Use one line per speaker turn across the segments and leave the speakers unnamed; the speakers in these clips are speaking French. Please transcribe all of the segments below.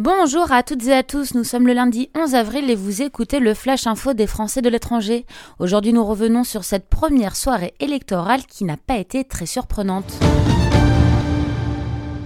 Bonjour à toutes et à tous, nous sommes le lundi 11 avril et vous écoutez le Flash Info des Français de l'étranger. Aujourd'hui nous revenons sur cette première soirée électorale qui n'a pas été très surprenante.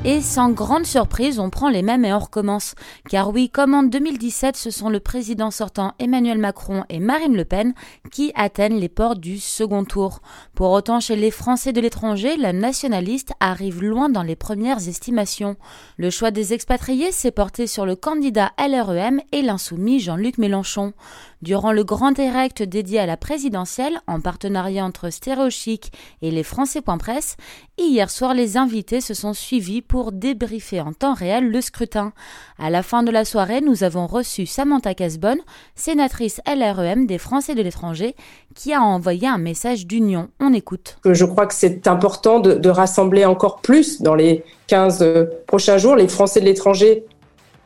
Et sans grande surprise, on prend les mêmes et on recommence. Car oui, comme en 2017, ce sont le président sortant Emmanuel Macron et Marine Le Pen qui atteignent les portes du second tour. Pour autant, chez les Français de l'étranger, la nationaliste arrive loin dans les premières estimations. Le choix des expatriés s'est porté sur le candidat LREM et l'insoumis Jean-Luc Mélenchon. Durant le grand direct dédié à la présidentielle, en partenariat entre Stéréochic et les Français.presse, hier soir, les invités se sont suivis pour débriefer en temps réel le scrutin. À la fin de la soirée, nous avons reçu Samantha Casbonne, sénatrice LREM des Français de l'étranger, qui a envoyé un message d'union. On écoute.
Je crois que c'est important de, de, rassembler encore plus dans les 15 prochains jours. Les Français de l'étranger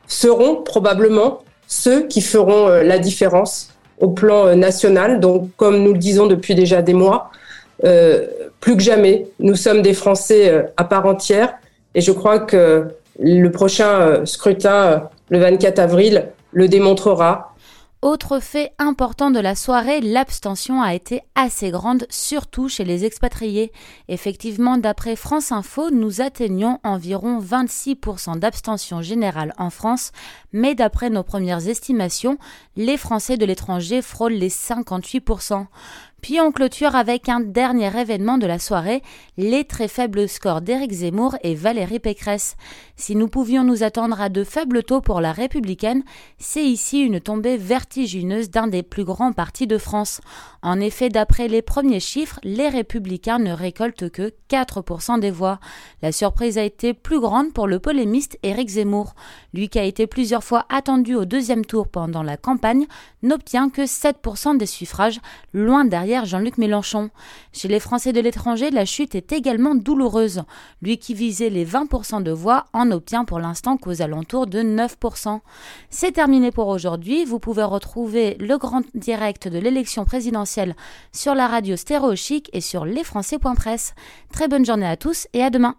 seront probablement ceux qui feront euh, la différence au plan euh, national. Donc, comme nous le disons depuis déjà des mois, euh, plus que jamais, nous sommes des Français euh, à part entière et je crois que le prochain scrutin, le 24 avril, le démontrera.
Autre fait important de la soirée, l'abstention a été assez grande, surtout chez les expatriés. Effectivement, d'après France Info, nous atteignons environ 26% d'abstention générale en France, mais d'après nos premières estimations, les Français de l'étranger frôlent les 58%. Puis on clôture avec un dernier événement de la soirée, les très faibles scores d'Éric Zemmour et Valérie Pécresse. Si nous pouvions nous attendre à de faibles taux pour la républicaine, c'est ici une tombée vertigineuse d'un des plus grands partis de France. En effet, d'après les premiers chiffres, les républicains ne récoltent que 4% des voix. La surprise a été plus grande pour le polémiste Éric Zemmour. Lui qui a été plusieurs fois attendu au deuxième tour pendant la campagne, n'obtient que 7% des suffrages, loin derrière Jean-Luc Mélenchon. Chez les Français de l'étranger, la chute est également douloureuse. Lui qui visait les 20% de voix en obtient pour l'instant qu'aux alentours de 9%. C'est terminé pour aujourd'hui. Vous pouvez retrouver le grand direct de l'élection présidentielle sur la radio Stéréo Chic et sur lesfrançais.presse. Très bonne journée à tous et à demain.